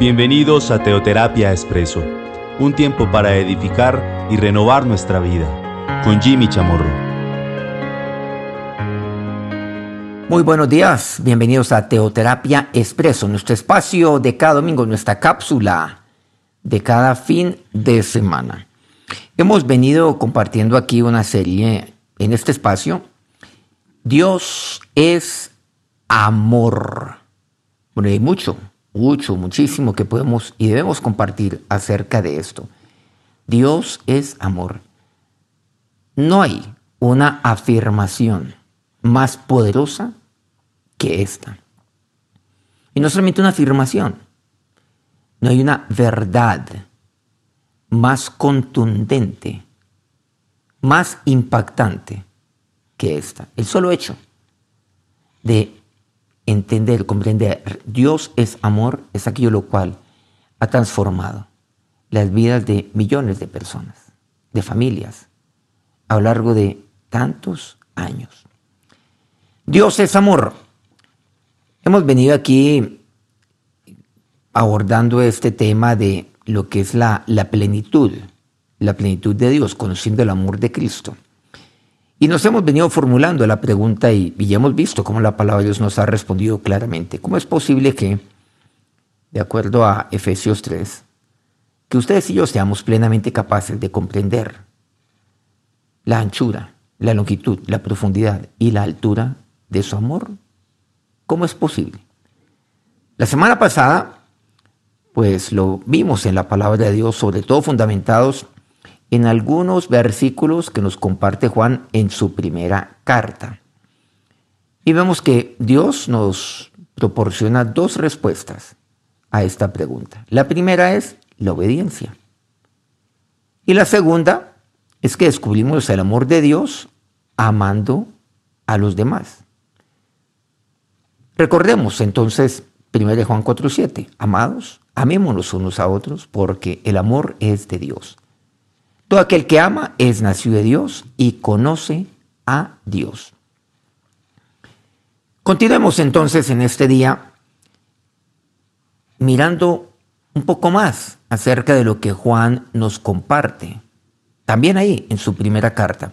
Bienvenidos a Teoterapia Expreso, un tiempo para edificar y renovar nuestra vida, con Jimmy Chamorro. Muy buenos días, bienvenidos a Teoterapia Expreso, nuestro espacio de cada domingo, nuestra cápsula de cada fin de semana. Hemos venido compartiendo aquí una serie en este espacio. Dios es amor. Bueno, hay mucho, mucho, muchísimo que podemos y debemos compartir acerca de esto. Dios es amor. No hay una afirmación más poderosa que esta. Y no solamente una afirmación, no hay una verdad más contundente, más impactante que esta. El solo hecho de entender, comprender, Dios es amor, es aquello lo cual ha transformado las vidas de millones de personas, de familias, a lo largo de tantos años. Dios es amor. Hemos venido aquí abordando este tema de lo que es la, la plenitud, la plenitud de Dios, conociendo el amor de Cristo. Y nos hemos venido formulando la pregunta y, ya hemos visto cómo la palabra de Dios nos ha respondido claramente. ¿Cómo es posible que, de acuerdo a Efesios 3, que ustedes y yo seamos plenamente capaces de comprender la anchura, la longitud, la profundidad y la altura de su amor? ¿Cómo es posible? La semana pasada pues lo vimos en la palabra de Dios, sobre todo fundamentados en algunos versículos que nos comparte Juan en su primera carta. Y vemos que Dios nos proporciona dos respuestas a esta pregunta. La primera es la obediencia. Y la segunda es que descubrimos el amor de Dios amando a los demás. Recordemos entonces 1 Juan 4:7, amados, Amémonos unos a otros porque el amor es de Dios. Todo aquel que ama es nacido de Dios y conoce a Dios. Continuemos entonces en este día mirando un poco más acerca de lo que Juan nos comparte. También ahí en su primera carta.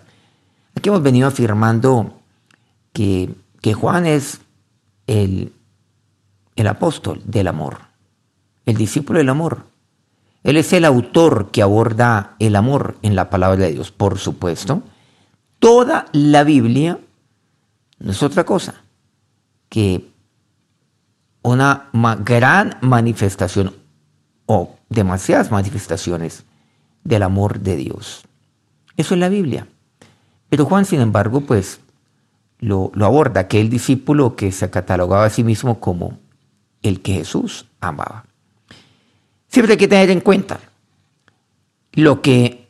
Aquí hemos venido afirmando que, que Juan es el, el apóstol del amor el discípulo del amor. Él es el autor que aborda el amor en la palabra de Dios, por supuesto. Toda la Biblia no es otra cosa que una gran manifestación o demasiadas manifestaciones del amor de Dios. Eso es la Biblia. Pero Juan, sin embargo, pues lo, lo aborda, aquel discípulo que se catalogaba a sí mismo como el que Jesús amaba. Siempre hay que tener en cuenta lo que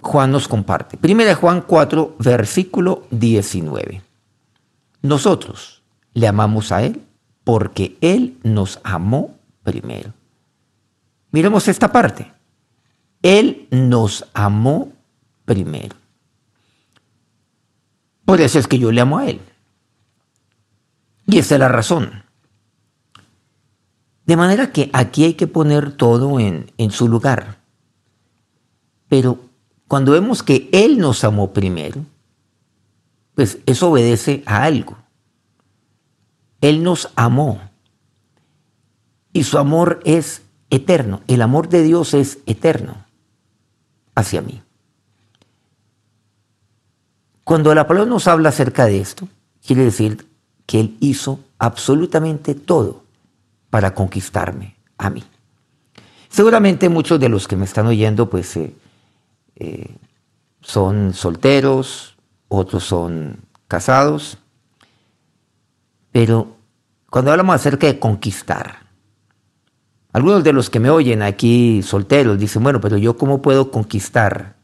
Juan nos comparte. Primera Juan 4, versículo 19. Nosotros le amamos a Él porque Él nos amó primero. Miremos esta parte. Él nos amó primero. Por eso es que yo le amo a Él. Y esa es la razón. De manera que aquí hay que poner todo en, en su lugar. Pero cuando vemos que Él nos amó primero, pues eso obedece a algo. Él nos amó. Y su amor es eterno. El amor de Dios es eterno hacia mí. Cuando la palabra nos habla acerca de esto, quiere decir que Él hizo absolutamente todo para conquistarme a mí. Seguramente muchos de los que me están oyendo pues eh, eh, son solteros, otros son casados, pero cuando hablamos acerca de conquistar, algunos de los que me oyen aquí solteros dicen, bueno, pero yo cómo puedo conquistar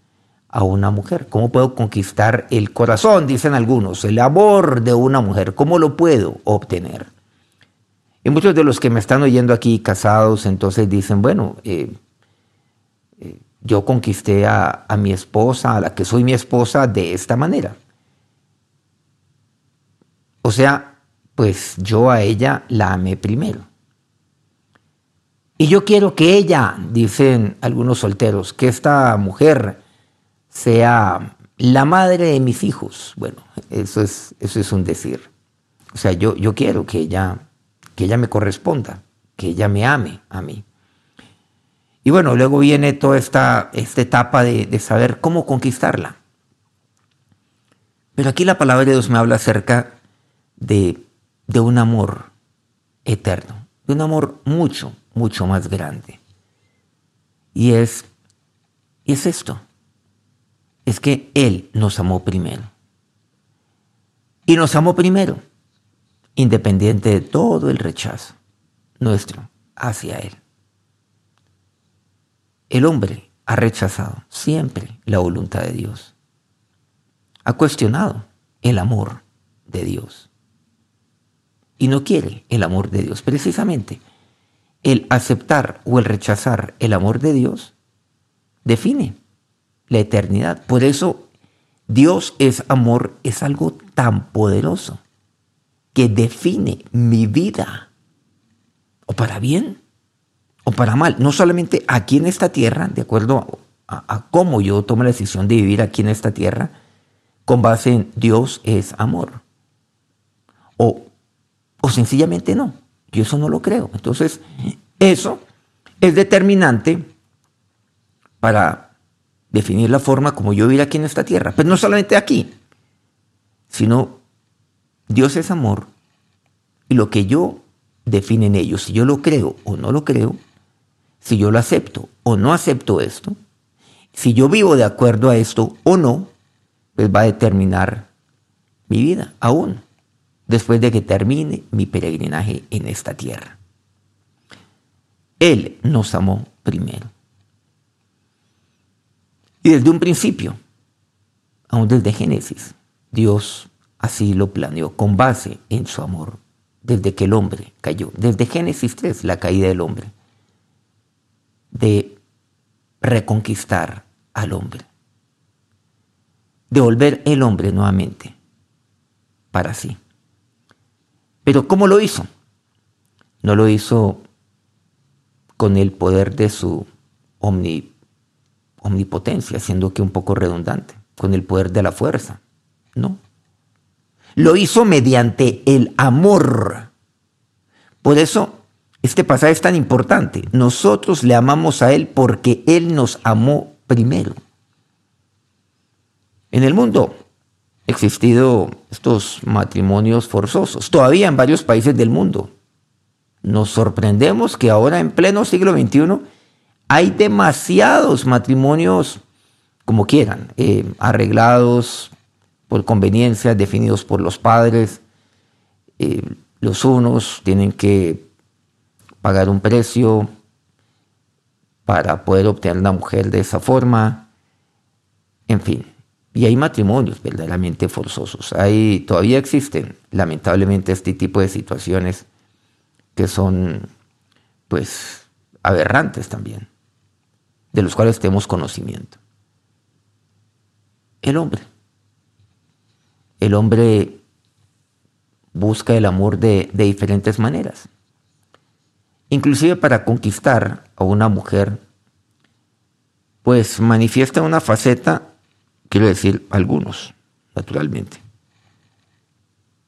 a una mujer? ¿Cómo puedo conquistar el corazón? Dicen algunos, el amor de una mujer, ¿cómo lo puedo obtener? Y muchos de los que me están oyendo aquí casados, entonces dicen, bueno, eh, eh, yo conquisté a, a mi esposa, a la que soy mi esposa, de esta manera. O sea, pues yo a ella la amé primero. Y yo quiero que ella, dicen algunos solteros, que esta mujer sea la madre de mis hijos. Bueno, eso es, eso es un decir. O sea, yo, yo quiero que ella, que ella me corresponda, que ella me ame a mí. Y bueno, luego viene toda esta, esta etapa de, de saber cómo conquistarla. Pero aquí la palabra de Dios me habla acerca de, de un amor eterno, de un amor mucho, mucho más grande. Y es, y es esto, es que Él nos amó primero. Y nos amó primero, independiente de todo el rechazo nuestro hacia Él. El hombre ha rechazado siempre la voluntad de Dios. Ha cuestionado el amor de Dios. Y no quiere el amor de Dios. Precisamente, el aceptar o el rechazar el amor de Dios define la eternidad. Por eso Dios es amor, es algo tan poderoso define mi vida, o para bien o para mal, no solamente aquí en esta tierra, de acuerdo a, cómo yo tomo la decisión de vivir aquí en esta tierra, con base en Dios es amor. O, o sencillamente no, yo eso no lo creo. Entonces, eso es determinante para definir la forma como yo vivir aquí en esta tierra. Pero no solamente aquí, sino Dios es amor y lo que yo define en ello, si yo lo creo o no lo creo, si yo lo acepto o no acepto esto, si yo vivo de acuerdo a esto o no, pues va a determinar mi vida, aún después de que termine mi peregrinaje en esta tierra. Él nos amó primero. Y desde un principio, aún desde Génesis, Dios así lo planeó con base en su amor, desde que el hombre cayó, desde Génesis 3, la caída del hombre, de reconquistar al hombre, de volver el hombre nuevamente para sí. Pero ¿cómo lo hizo? No lo hizo con el poder de su omnipotencia, siendo que un poco redundante, con el poder de la fuerza. No. Lo hizo mediante el amor. Por eso este pasaje es tan importante. Nosotros le amamos a Él porque Él nos amó primero. En el mundo han existido estos matrimonios forzosos, todavía en varios países del mundo. Nos sorprendemos que ahora en pleno siglo XXI hay demasiados matrimonios, como quieran, eh, arreglados por conveniencia, definidos por los padres. Eh, los unos tienen que pagar un precio para poder obtener una mujer de esa forma. En fin, y hay matrimonios verdaderamente forzosos. Hay, todavía existen, lamentablemente, este tipo de situaciones que son, pues, aberrantes también, de los cuales tenemos conocimiento. El hombre. El hombre busca el amor de, diferentes maneras. Inclusive para conquistar a una mujer, pues manifiesta una faceta, quiero decir, algunos, naturalmente.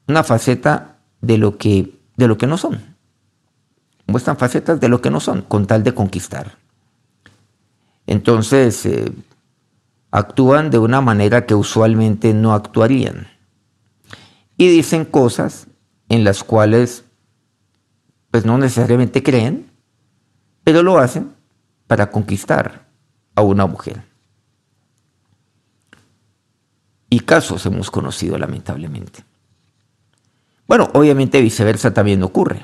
Una faceta de lo que, de lo que no son muestran facetas de lo que no son, con tal de conquistar. Entonces, eh, actúan de una manera que usualmente no actuarían. Y dicen cosas en las cuales, pues no necesariamente creen, pero lo hacen para conquistar a una mujer. Y casos hemos conocido lamentablemente. Bueno, obviamente viceversa también ocurre.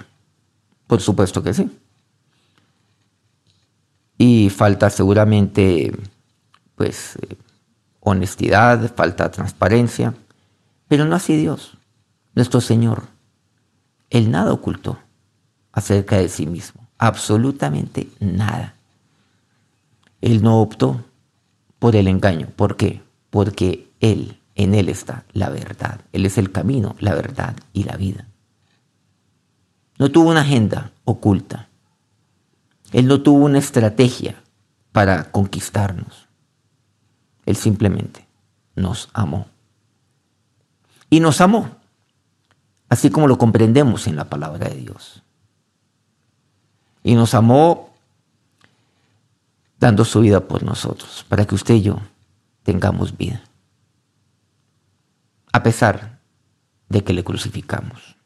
Por supuesto que sí. Y falta seguramente, pues, eh, honestidad, falta transparencia, pero no así Dios, nuestro Señor. Él nada ocultó acerca de sí mismo, absolutamente nada. Él no optó por el engaño. ¿Por qué? Porque Él, en Él está la verdad. Él es el camino, la verdad y la vida. No tuvo una agenda oculta. Él no tuvo una estrategia para conquistarnos. Él simplemente nos amó. Y nos amó, así como lo comprendemos en la palabra de Dios. Y nos amó dando su vida por nosotros, para que usted y yo tengamos vida. A pesar de que le crucificamos.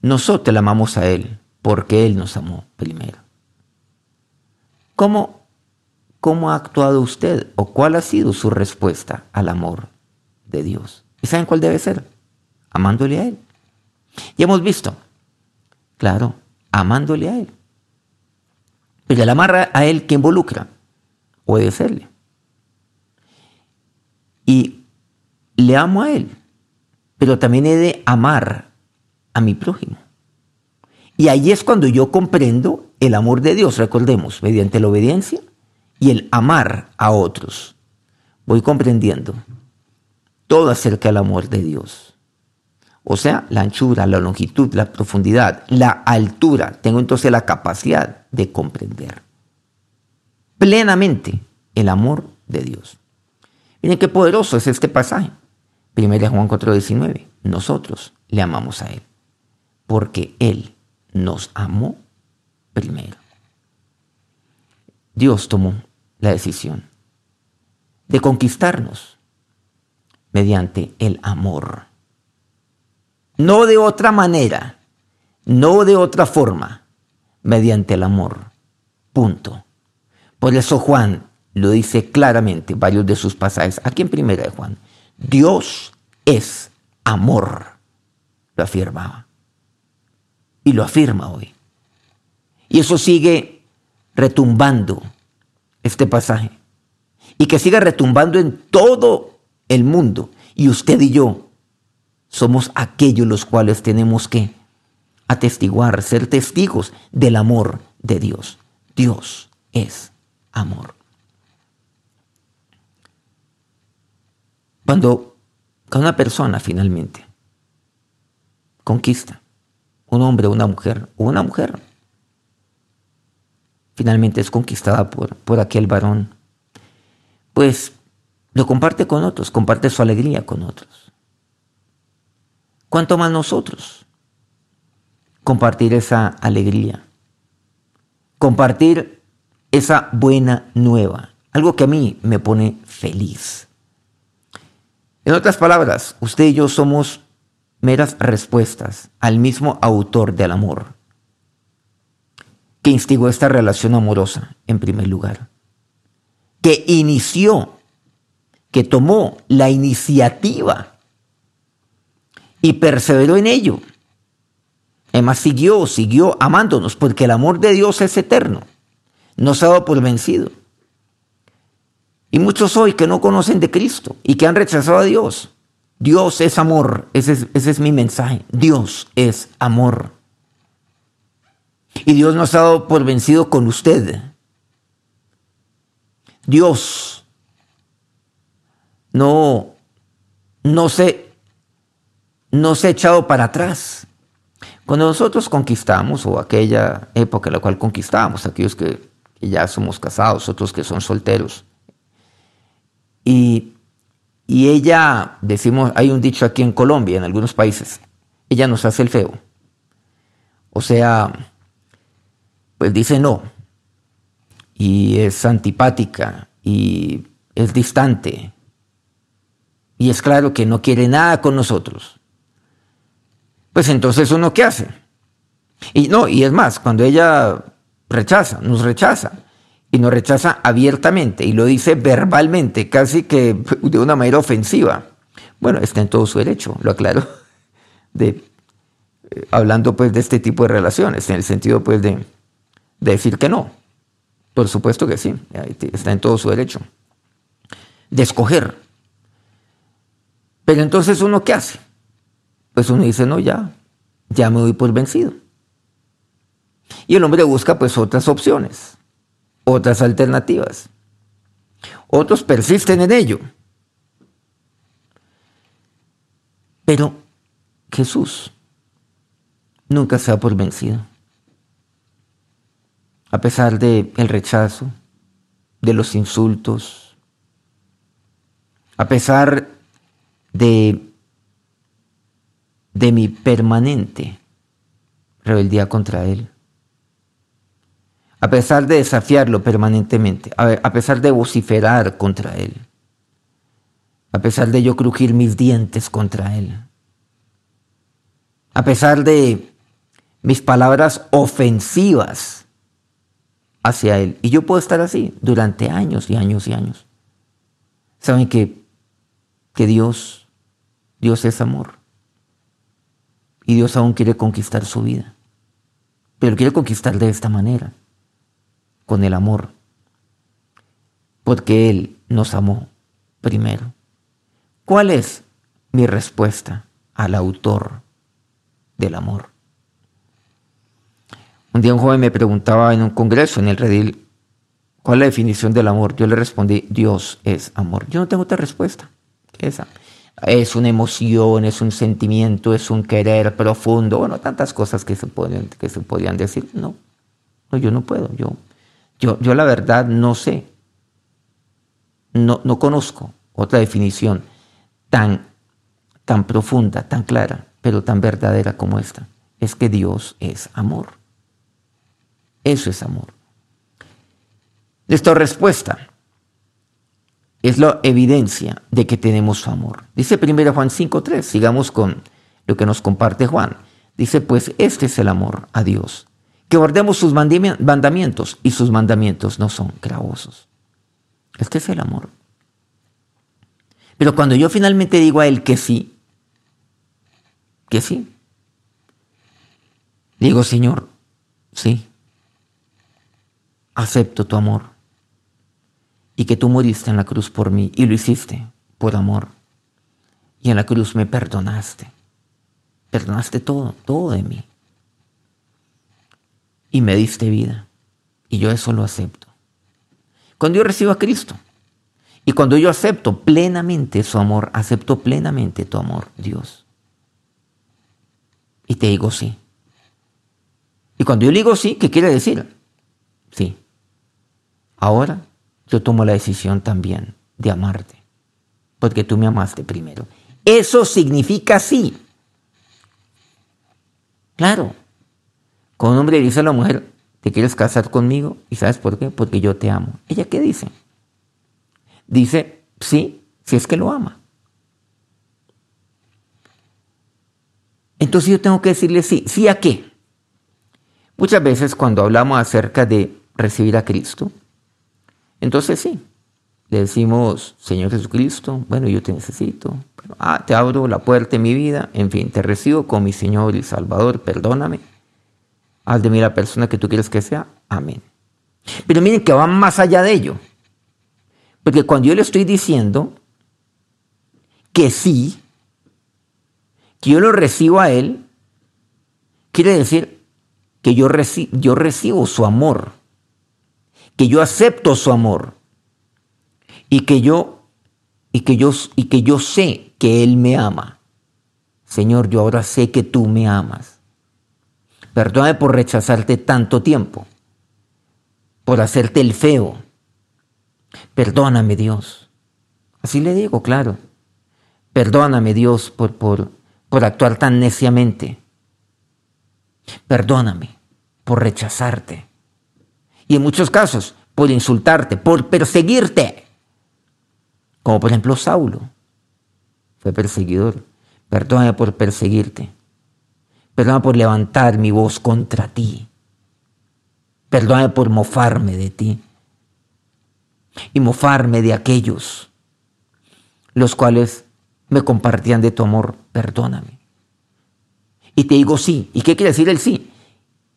Nosotros le amamos a Él porque Él nos amó primero. ¿Cómo, ¿Cómo ha actuado usted o cuál ha sido su respuesta al amor de Dios? ¿Y saben cuál debe ser? Amándole a Él. Y hemos visto, claro, amándole a Él. Pero el amar a Él que involucra, obedecerle. Y le amo a Él, pero también he de amar a mi prójimo. Y ahí es cuando yo comprendo el amor de Dios, recordemos, mediante la obediencia y el amar a otros. Voy comprendiendo todo acerca del amor de Dios. O sea, la anchura, la longitud, la profundidad, la altura. Tengo entonces la capacidad de comprender plenamente el amor de Dios. Miren qué poderoso es este pasaje. 1 Juan 4:19. Nosotros le amamos a Él porque Él nos amó primero. Dios tomó la decisión de conquistarnos mediante el amor. No de otra manera, no de otra forma, mediante el amor. Punto. Por eso Juan lo dice claramente, varios de sus pasajes, aquí en primera de Juan. Dios es amor, lo afirmaba y lo afirma hoy. Y eso sigue retumbando este pasaje. Y que siga retumbando en todo el mundo. Y usted y yo somos aquellos los cuales tenemos que atestiguar, ser testigos del amor de Dios. Dios es amor. Cuando una persona finalmente conquista un hombre, una mujer, o una mujer, finalmente es conquistada por, por aquel varón, pues lo comparte con otros, comparte su alegría con otros. ¿Cuánto más nosotros? Compartir esa alegría, compartir esa buena nueva, algo que a mí me pone feliz. En otras palabras, usted y yo somos meras respuestas al mismo autor del amor, que instigó esta relación amorosa en primer lugar, que inició, que tomó la iniciativa y perseveró en ello. Además siguió, siguió amándonos, porque el amor de Dios es eterno, no se ha dado por vencido. Y muchos hoy que no conocen de Cristo y que han rechazado a Dios, Dios es amor, ese es, mi mensaje. Dios es amor. Y Dios no ha dado por vencido con usted. Dios no, no se, no se ha echado para atrás. Cuando nosotros conquistamos, o aquella época en la cual conquistamos, aquellos que, que ya somos casados, otros que son solteros, y y ella, decimos, hay un dicho aquí en Colombia, en algunos países, ella nos hace el feo. O sea, pues dice no. Y es antipática y es distante. Y es claro que no quiere nada con nosotros. Pues entonces uno qué hace? Y no, y es más, cuando ella rechaza, nos rechaza, y nos rechaza abiertamente y lo dice verbalmente, casi que de una manera ofensiva. Bueno, está en todo su derecho, lo aclaro, de, eh, hablando pues de este tipo de relaciones, en el sentido pues de, de decir que no. Por supuesto que sí, está en todo su derecho. De escoger. Pero entonces uno qué hace? Pues uno dice, no, ya, ya me doy por vencido. Y el hombre busca pues otras opciones otras alternativas. Otros persisten en ello. Pero Jesús nunca se ha por vencido. a pesar de el rechazo, de los insultos, a pesar de, de mi permanente rebeldía contra Él, a pesar de desafiarlo permanentemente, a pesar de vociferar contra Él, a pesar de yo crujir mis dientes contra Él, a pesar de mis palabras ofensivas hacia Él. Y yo puedo estar así durante años y años y años. Saben que, que Dios, Dios es amor. Y Dios aún quiere conquistar su vida. Pero quiere conquistar de esta manera, con el amor. Porque Él nos amó primero. ¿Cuál es mi respuesta al autor del amor? Un día un joven me preguntaba en un congreso en el redil, ¿cuál es la definición del amor? Yo le respondí, Dios es amor. Yo no tengo otra respuesta. Esa. Es una emoción, es un sentimiento, es un querer profundo, bueno, tantas cosas que se, pueden, que se podían decir. No, no, yo no puedo. Yo, yo, yo la verdad no sé. No, no conozco otra definición tan, tan profunda, tan clara, pero tan verdadera como esta. Es que Dios es amor. Eso es amor. Esta respuesta es la evidencia de que tenemos su amor. Dice 1 Juan 5.3, sigamos con lo que nos comparte Juan. Dice, pues este es el amor a Dios, que guardemos sus mandamientos y sus mandamientos no son gravosos. Este es el amor. Pero cuando yo finalmente digo a Él que sí, que sí, digo, Señor, sí, acepto tu amor y que tú moriste en la cruz por mí y lo hiciste por amor. Y en la cruz me perdonaste. Perdonaste todo, todo de mí. Y me diste vida. Y yo eso lo acepto. Cuando yo recibo a Cristo y cuando yo acepto plenamente su amor, acepto plenamente tu amor, Dios. Y te digo sí. Y cuando yo digo sí, ¿qué quiere decir? Sí. Ahora yo tomo la decisión también de amarte, porque tú me amaste primero. Eso significa sí. Claro. Cuando un hombre dice a la mujer, ¿te quieres casar conmigo? ¿Y sabes por qué? Porque yo te amo. ¿Ella qué dice? Dice, sí, si es que lo ama. Entonces yo tengo que decirle sí. ¿Sí a qué? Muchas veces cuando hablamos acerca de recibir a Cristo, entonces sí, le decimos, Señor Jesucristo, bueno, yo te necesito, ah, te abro la puerta de mi vida, en fin, te recibo como mi Señor y Salvador, perdóname, haz de mí la persona que tú quieres que sea, amén. Pero miren que va más allá de ello, porque cuando yo le estoy diciendo que sí, que yo lo recibo a Él, quiere decir que yo recibo su amor que yo acepto su amor y que yo y que yo y que yo sé que él me ama. Señor, yo ahora sé que tú me amas. Perdóname por rechazarte tanto tiempo, por hacerte el feo. Perdóname, Dios. Así le digo, claro. Perdóname, Dios, por, por, por actuar tan neciamente. Perdóname por rechazarte y en muchos casos por insultarte, por perseguirte. Como por ejemplo Saulo fue perseguidor. Perdóname por perseguirte. Perdóname por levantar mi voz contra ti. Perdóname por mofarme de ti. Y mofarme de aquellos los cuales me compartían de tu amor. Perdóname. Y te digo sí. ¿Y qué quiere decir el sí?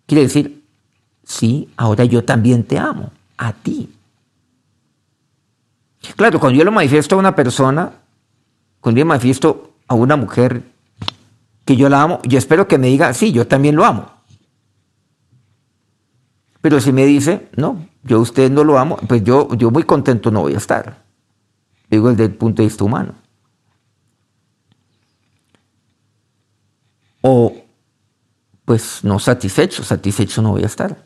Quiere decir, sí, ahora yo también te amo, a ti. Claro, cuando yo lo manifiesto a una persona, cuando yo manifiesto a una mujer que yo la amo, yo espero que me diga, sí, yo también lo amo. Pero si me dice, no, yo usted no lo amo, pues yo, yo muy contento no voy a estar. Digo desde el punto de vista humano. O, pues no satisfecho, satisfecho no voy a estar.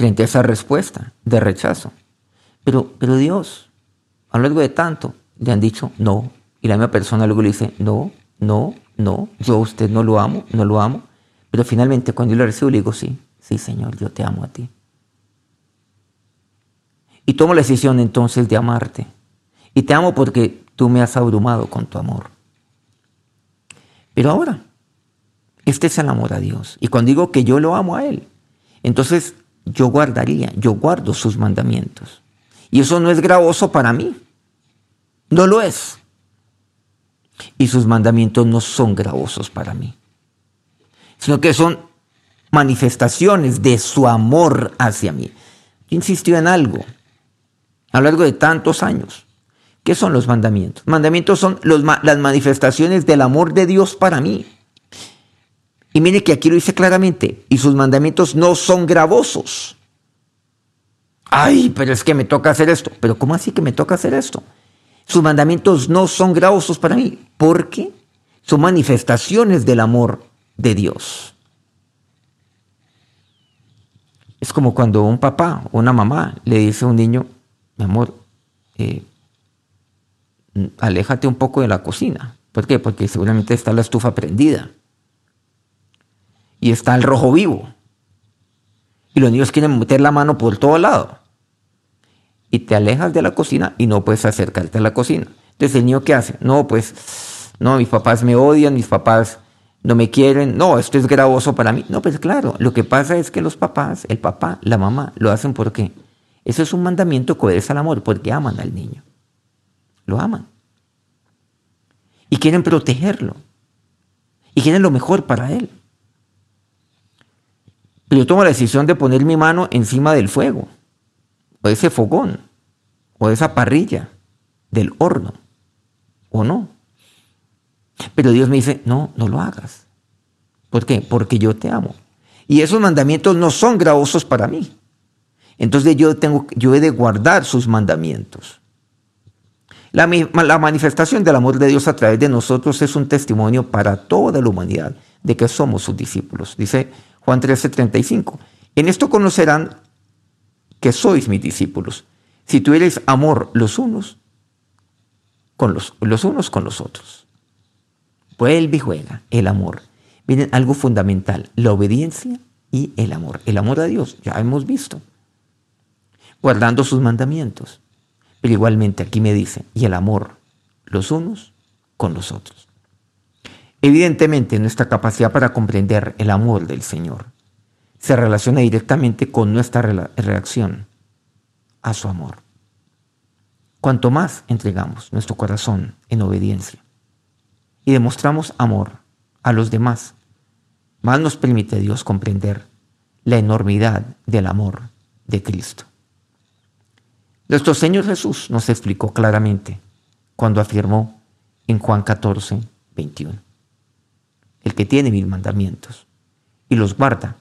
Frente a esa respuesta de rechazo. Pero, pero Dios, a lo largo de tanto, le han dicho no. Y la misma persona luego le dice no, no, no, yo a usted no lo amo, no lo amo. Pero finalmente cuando yo lo recibo le digo sí, sí Señor, yo te amo a ti. Y tomo la decisión entonces de amarte. Y te amo porque tú me has abrumado con tu amor. Pero ahora, este es el amor a Dios. Y cuando digo que yo lo amo a Él, entonces yo guardaría, yo guardo sus mandamientos. Y eso no es gravoso para mí. No lo es. Y sus mandamientos no son gravosos para mí. Sino que son manifestaciones de su amor hacia mí. Insistió en algo a lo largo de tantos años. ¿Qué son los mandamientos? Mandamientos son las manifestaciones del amor de Dios para mí. Y mire que aquí lo dice claramente, y sus mandamientos no son gravosos. Ay, pero es que me toca hacer esto. Pero ¿cómo así que me toca hacer esto? Sus mandamientos no son gravosos para mí, porque son manifestaciones del amor de Dios. Es como cuando un papá o una mamá le dice a un niño, mi amor, eh, aléjate un poco de la cocina. ¿Por qué? Porque seguramente está la estufa prendida. Y está el rojo vivo. Y los niños quieren meter la mano por todo lado. Y te alejas de la cocina y no puedes acercarte a la cocina. Entonces el niño qué hace? No, pues, no, mis papás me odian, mis papás no me quieren. No, esto es gravoso para mí. No, pues claro, lo que pasa es que los papás, el papá, la mamá, lo hacen porque eso es un mandamiento que al amor, porque aman al niño. Lo aman. Y quieren protegerlo. Y quieren lo mejor para él. Pero yo tomo la decisión de poner mi mano encima del fuego, o ese fogón, o esa parrilla, del horno, o no. Pero Dios me dice, no, no lo hagas. ¿Por qué? Porque yo te amo. Y esos mandamientos no son gravosos para mí. Entonces yo, tengo, yo he de guardar sus mandamientos. La, la, manifestación del amor de Dios a través de nosotros es un testimonio para toda la humanidad de que somos sus discípulos. Dice Juan 13:35. En esto conocerán que sois mis discípulos, si tuvierais amor los unos con los, los unos con los otros. Vuelve y juega el amor. Miren algo fundamental, la obediencia y el amor. El amor a Dios, ya hemos visto guardando sus mandamientos. Pero igualmente aquí me dice, y el amor los unos con los otros. Evidentemente nuestra capacidad para comprender el amor del Señor se relaciona directamente con nuestra reacción a su amor. Cuanto más entregamos nuestro corazón en obediencia y demostramos amor a los demás, más nos permite Dios comprender la enormidad del amor de Cristo. Nuestro Señor Jesús nos explicó claramente cuando afirmó en Juan 14, 21, el que tiene mis mandamientos y los guarda,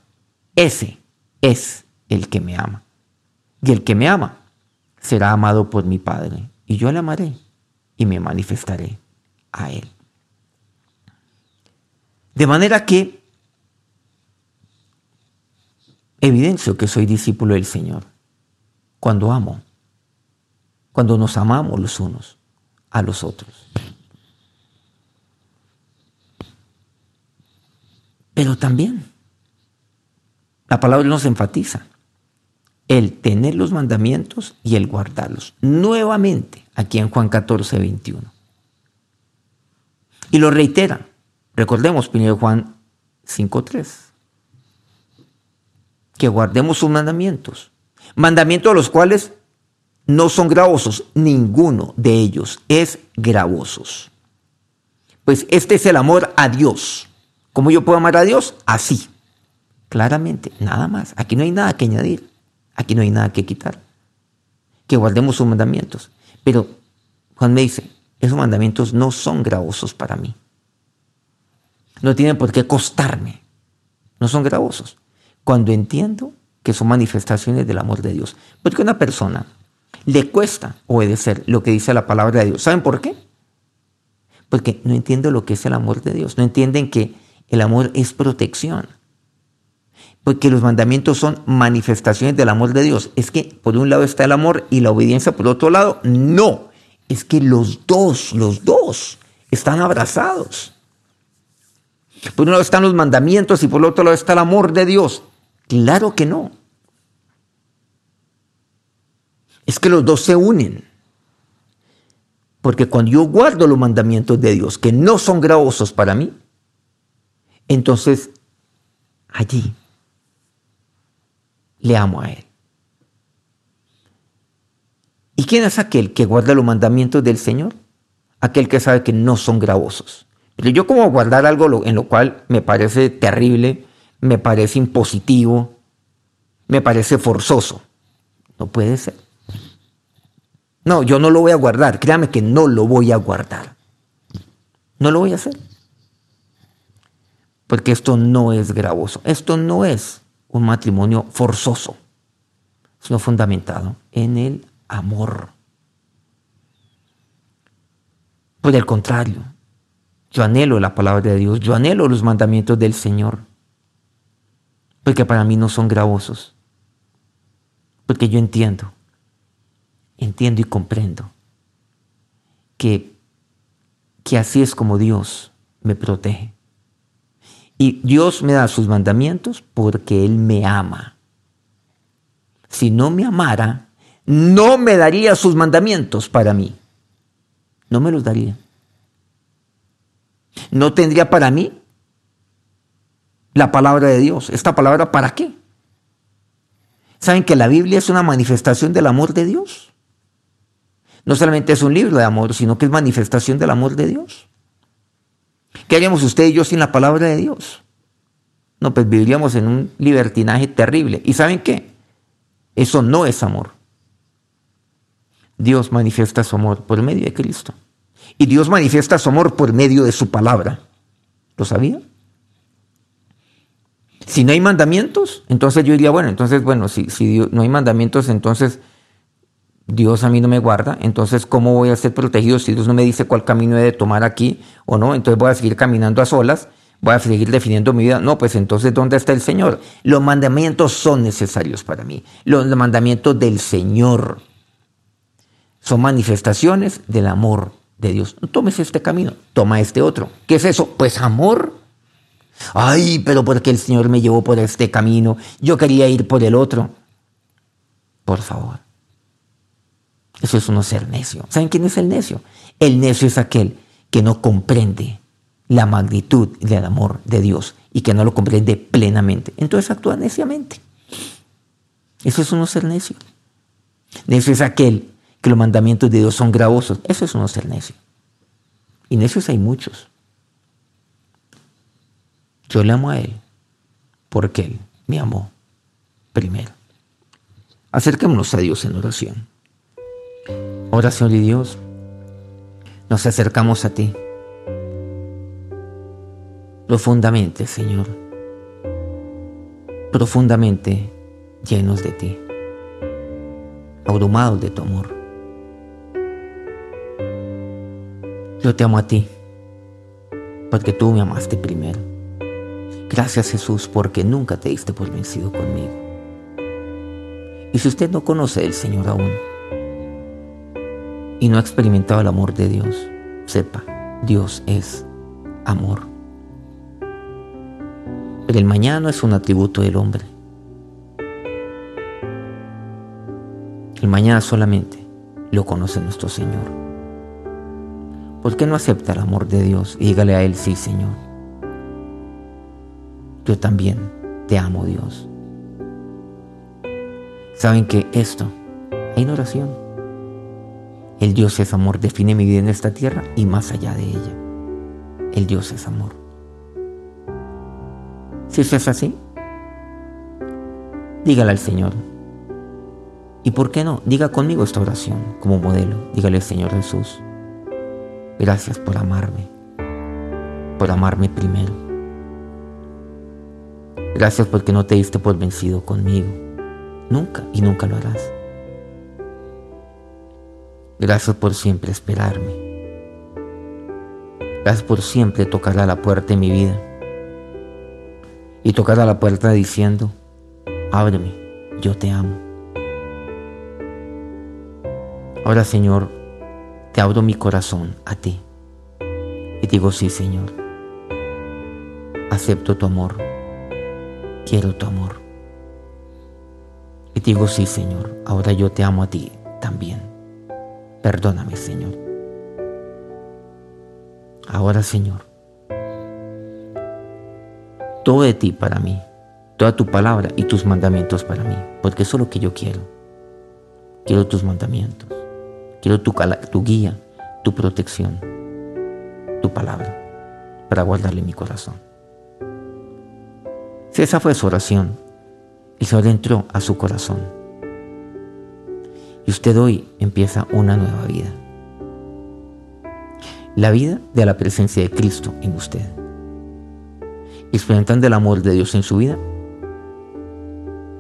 ese es el que me ama. Y el que me ama será amado por mi Padre, y yo le amaré y me manifestaré a él. De manera que evidencio que soy discípulo del Señor cuando amo cuando nos amamos los unos a los otros. Pero también la palabra nos enfatiza el tener los mandamientos y el guardarlos. Nuevamente, aquí en Juan 14, 21. Y lo reitera. Recordemos primero Juan 5.3. Que guardemos sus mandamientos. Mandamientos los cuales no son gravosos, ninguno de ellos es gravosos. Pues este es el amor a Dios. ¿Cómo yo puedo amar a Dios? Así. Claramente, nada más. Aquí no hay nada que añadir. Aquí no hay nada que quitar. Que guardemos sus mandamientos. Pero Juan me dice, esos mandamientos no son gravosos para mí. No tienen por qué costarme. No son gravosos. Cuando entiendo que son manifestaciones del amor de Dios. Porque una persona le cuesta obedecer lo que dice la palabra de Dios. ¿Saben por qué? Porque no entiendo lo que es el amor de Dios. No entienden que el amor es protección. Porque los mandamientos son manifestaciones del amor de Dios. Es que por un lado está el amor y la obediencia por otro lado. No, es que los dos, los dos están abrazados. Por un lado están los mandamientos y por otro lado está el amor de Dios. Claro que no. Es que los dos se unen. Porque cuando yo guardo los mandamientos de Dios, que no son gravosos para mí, entonces allí le amo a Él. ¿Y quién es aquel que guarda los mandamientos del Señor? Aquel que sabe que no son gravosos. Pero yo como guardar algo en lo cual me parece terrible, me parece impositivo, me parece forzoso. No puede ser. No, yo no lo voy a guardar. Créame que no lo voy a guardar. No lo voy a hacer. Porque esto no es gravoso. Esto no es un matrimonio forzoso, sino fundamentado en el amor. Por el contrario, yo anhelo la palabra de Dios, yo anhelo los mandamientos del Señor, porque para mí no son gravosos, porque yo entiendo, entiendo y comprendo que, que así es como Dios me protege. Y Dios me da sus mandamientos porque Él me ama. Si no me amara, no me daría sus mandamientos para mí. No me los daría. No tendría para mí la palabra de Dios. ¿Esta palabra para qué? ¿Saben que la Biblia es una manifestación del amor de Dios? No solamente es un libro de amor, sino que es manifestación del amor de Dios. ¿Qué haríamos usted y yo sin la palabra de Dios? No, pues viviríamos en un libertinaje terrible. ¿Y saben qué? Eso no es amor. Dios manifiesta su amor por medio de Cristo. Y Dios manifiesta su amor por medio de su palabra. ¿Lo sabía? Si no hay mandamientos, entonces yo diría, bueno, entonces, bueno, si, si no hay mandamientos, entonces Dios a mí no me guarda, entonces ¿cómo voy a ser protegido si Dios no me dice cuál camino he de tomar aquí o no? Entonces voy a seguir caminando a solas, voy a seguir definiendo mi vida. No, pues entonces ¿dónde está el Señor? Los mandamientos son necesarios para mí, los mandamientos del Señor. Son manifestaciones del amor de Dios. No tomes este camino, toma este otro. ¿Qué es eso? Pues amor. Ay, pero porque el Señor me llevó por este camino, yo quería ir por el otro. Por favor. Eso es uno ser necio. ¿Saben quién es el necio? El necio es aquel que no comprende la magnitud del amor de Dios y que no lo comprende plenamente. Entonces actúa neciamente. Eso es uno ser necio. Necio es aquel que los mandamientos de Dios son gravosos. Eso es no ser necio. Y necios hay muchos. Yo le amo a Él porque Él me amó primero. Acerquémonos a Dios en oración. Oración de Dios, nos acercamos a ti profundamente, Señor, profundamente llenos de ti, abrumados de tu amor. Yo te amo a ti, porque tú me amaste primero. Gracias Jesús, porque nunca te diste por vencido conmigo. Y si usted no conoce al Señor aún y no ha experimentado el amor de Dios, sepa, Dios es amor. Pero el mañana es un atributo del hombre. El mañana solamente lo conoce nuestro Señor. ¿Por qué no acepta el amor de Dios? Y dígale a Él, sí, Señor. Yo también te amo, Dios. Saben que esto hay una oración. El Dios es amor, define mi vida en esta tierra y más allá de ella. El Dios es amor. Si eso es así, dígale al Señor. ¿Y por qué no? Diga conmigo esta oración como modelo. Dígale, Señor Jesús, Gracias por amarme, por amarme primero. Gracias porque no te diste por vencido conmigo. Nunca y nunca lo harás. Gracias por siempre esperarme. Gracias por siempre tocar a la puerta de mi vida. y tocar a la puerta diciendo, ábreme, yo te amo. Ahora Señor, te abro mi corazón a ti y digo, sí Señor, acepto tu amor, quiero tu amor. Y digo, sí Señor, ahora yo te amo a ti también. Perdóname Señor. Ahora Señor, todo de ti para mí, toda tu palabra y tus mandamientos para mí, porque eso es lo que yo quiero. Quiero tus mandamientos, quiero tu, guía, tu protección, tu palabra, para guardarle mi corazón. Si esa fue su oración, el Señor entró a su corazón. Y usted hoy empieza una nueva vida. La vida de la presencia de Cristo en usted experimentando el amor de Dios en su vida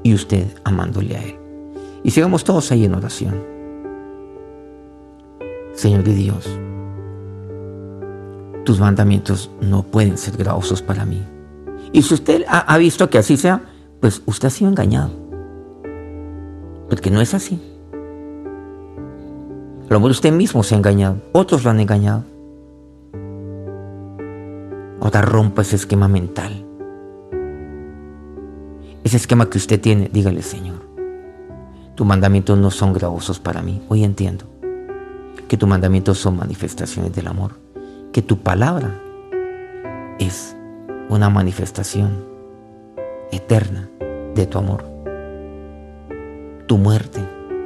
y usted amándole a Él. Y sigamos todos ahí en oración. Señor de Dios, tus mandamientos no pueden ser gravosos para mí. Y si usted ha, visto que así sea, pues usted ha sido engañado. Porque no es así. A lo mejor usted mismo se ha engañado, otros lo han engañado. Ahora rompa ese esquema mental. Ese esquema que usted tiene, dígale, Señor, tus mandamientos no son gravosos para mí. Hoy entiendo que tus mandamientos son manifestaciones del amor, que tu palabra es una manifestación eterna de tu amor. Tu muerte,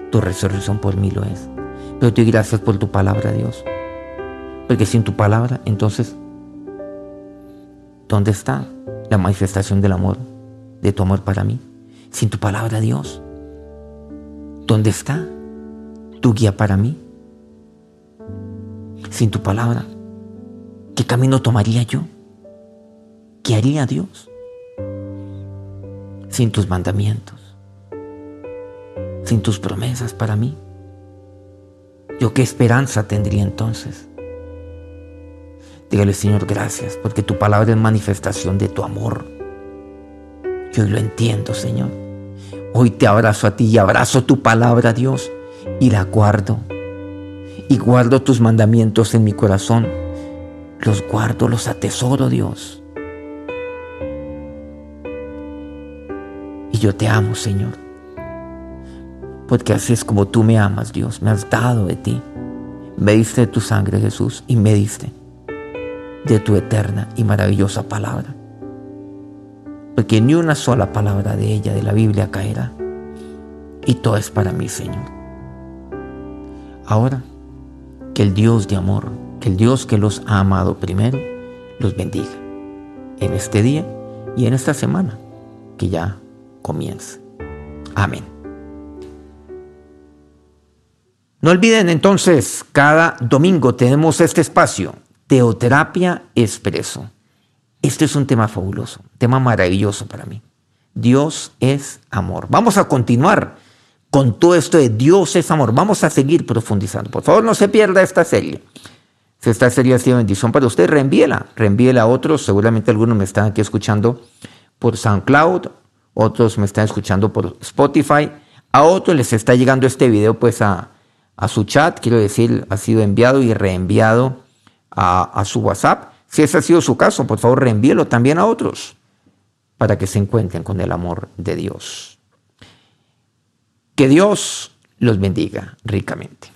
tu resurrección por mí lo es. Pero te doy gracias por tu palabra, Dios. Porque sin tu palabra, entonces ¿Dónde está la manifestación del amor, de tu amor para mí? Sin tu palabra, Dios. ¿Dónde está tu guía para mí? Sin tu palabra, ¿qué camino tomaría yo? ¿Qué haría Dios? Sin tus mandamientos, sin tus promesas para mí. ¿Yo qué esperanza tendría entonces? Dígale, Señor, gracias, porque tu palabra es manifestación de tu amor. Yo lo entiendo, Señor. Hoy te abrazo a ti y abrazo tu palabra, Dios, y la guardo. Y guardo tus mandamientos en mi corazón. Los guardo, los atesoro, Dios. Y yo te amo, Señor. Porque así es como tú me amas, Dios. Me has dado de ti. Me diste de tu sangre, Jesús, y me diste de tu eterna y maravillosa palabra. Porque ni una sola palabra de ella, de la Biblia, caerá. Y todo es para mí, Señor. Ahora, que el Dios de amor, que el Dios que los ha amado primero, los bendiga en este día y en esta semana que ya comienza. Amén. No olviden entonces, cada domingo tenemos este espacio Teoterapia expreso. Este es un tema fabuloso, tema maravilloso para mí. Dios es amor. Vamos a continuar con todo esto de Dios es amor. Vamos a seguir profundizando. Por favor, no se pierda esta serie. Si esta serie ha sido bendición para usted, reenvíela. Reenvíela a otros. Seguramente algunos me están aquí escuchando por SoundCloud, otros me están escuchando por Spotify. A otros les está llegando este video pues a, a su chat. Quiero decir, ha sido enviado y reenviado a, su WhatsApp. Si ese ha sido su caso, por favor reenvíelo también a otros para que se encuentren con el amor de Dios. Que Dios los bendiga ricamente.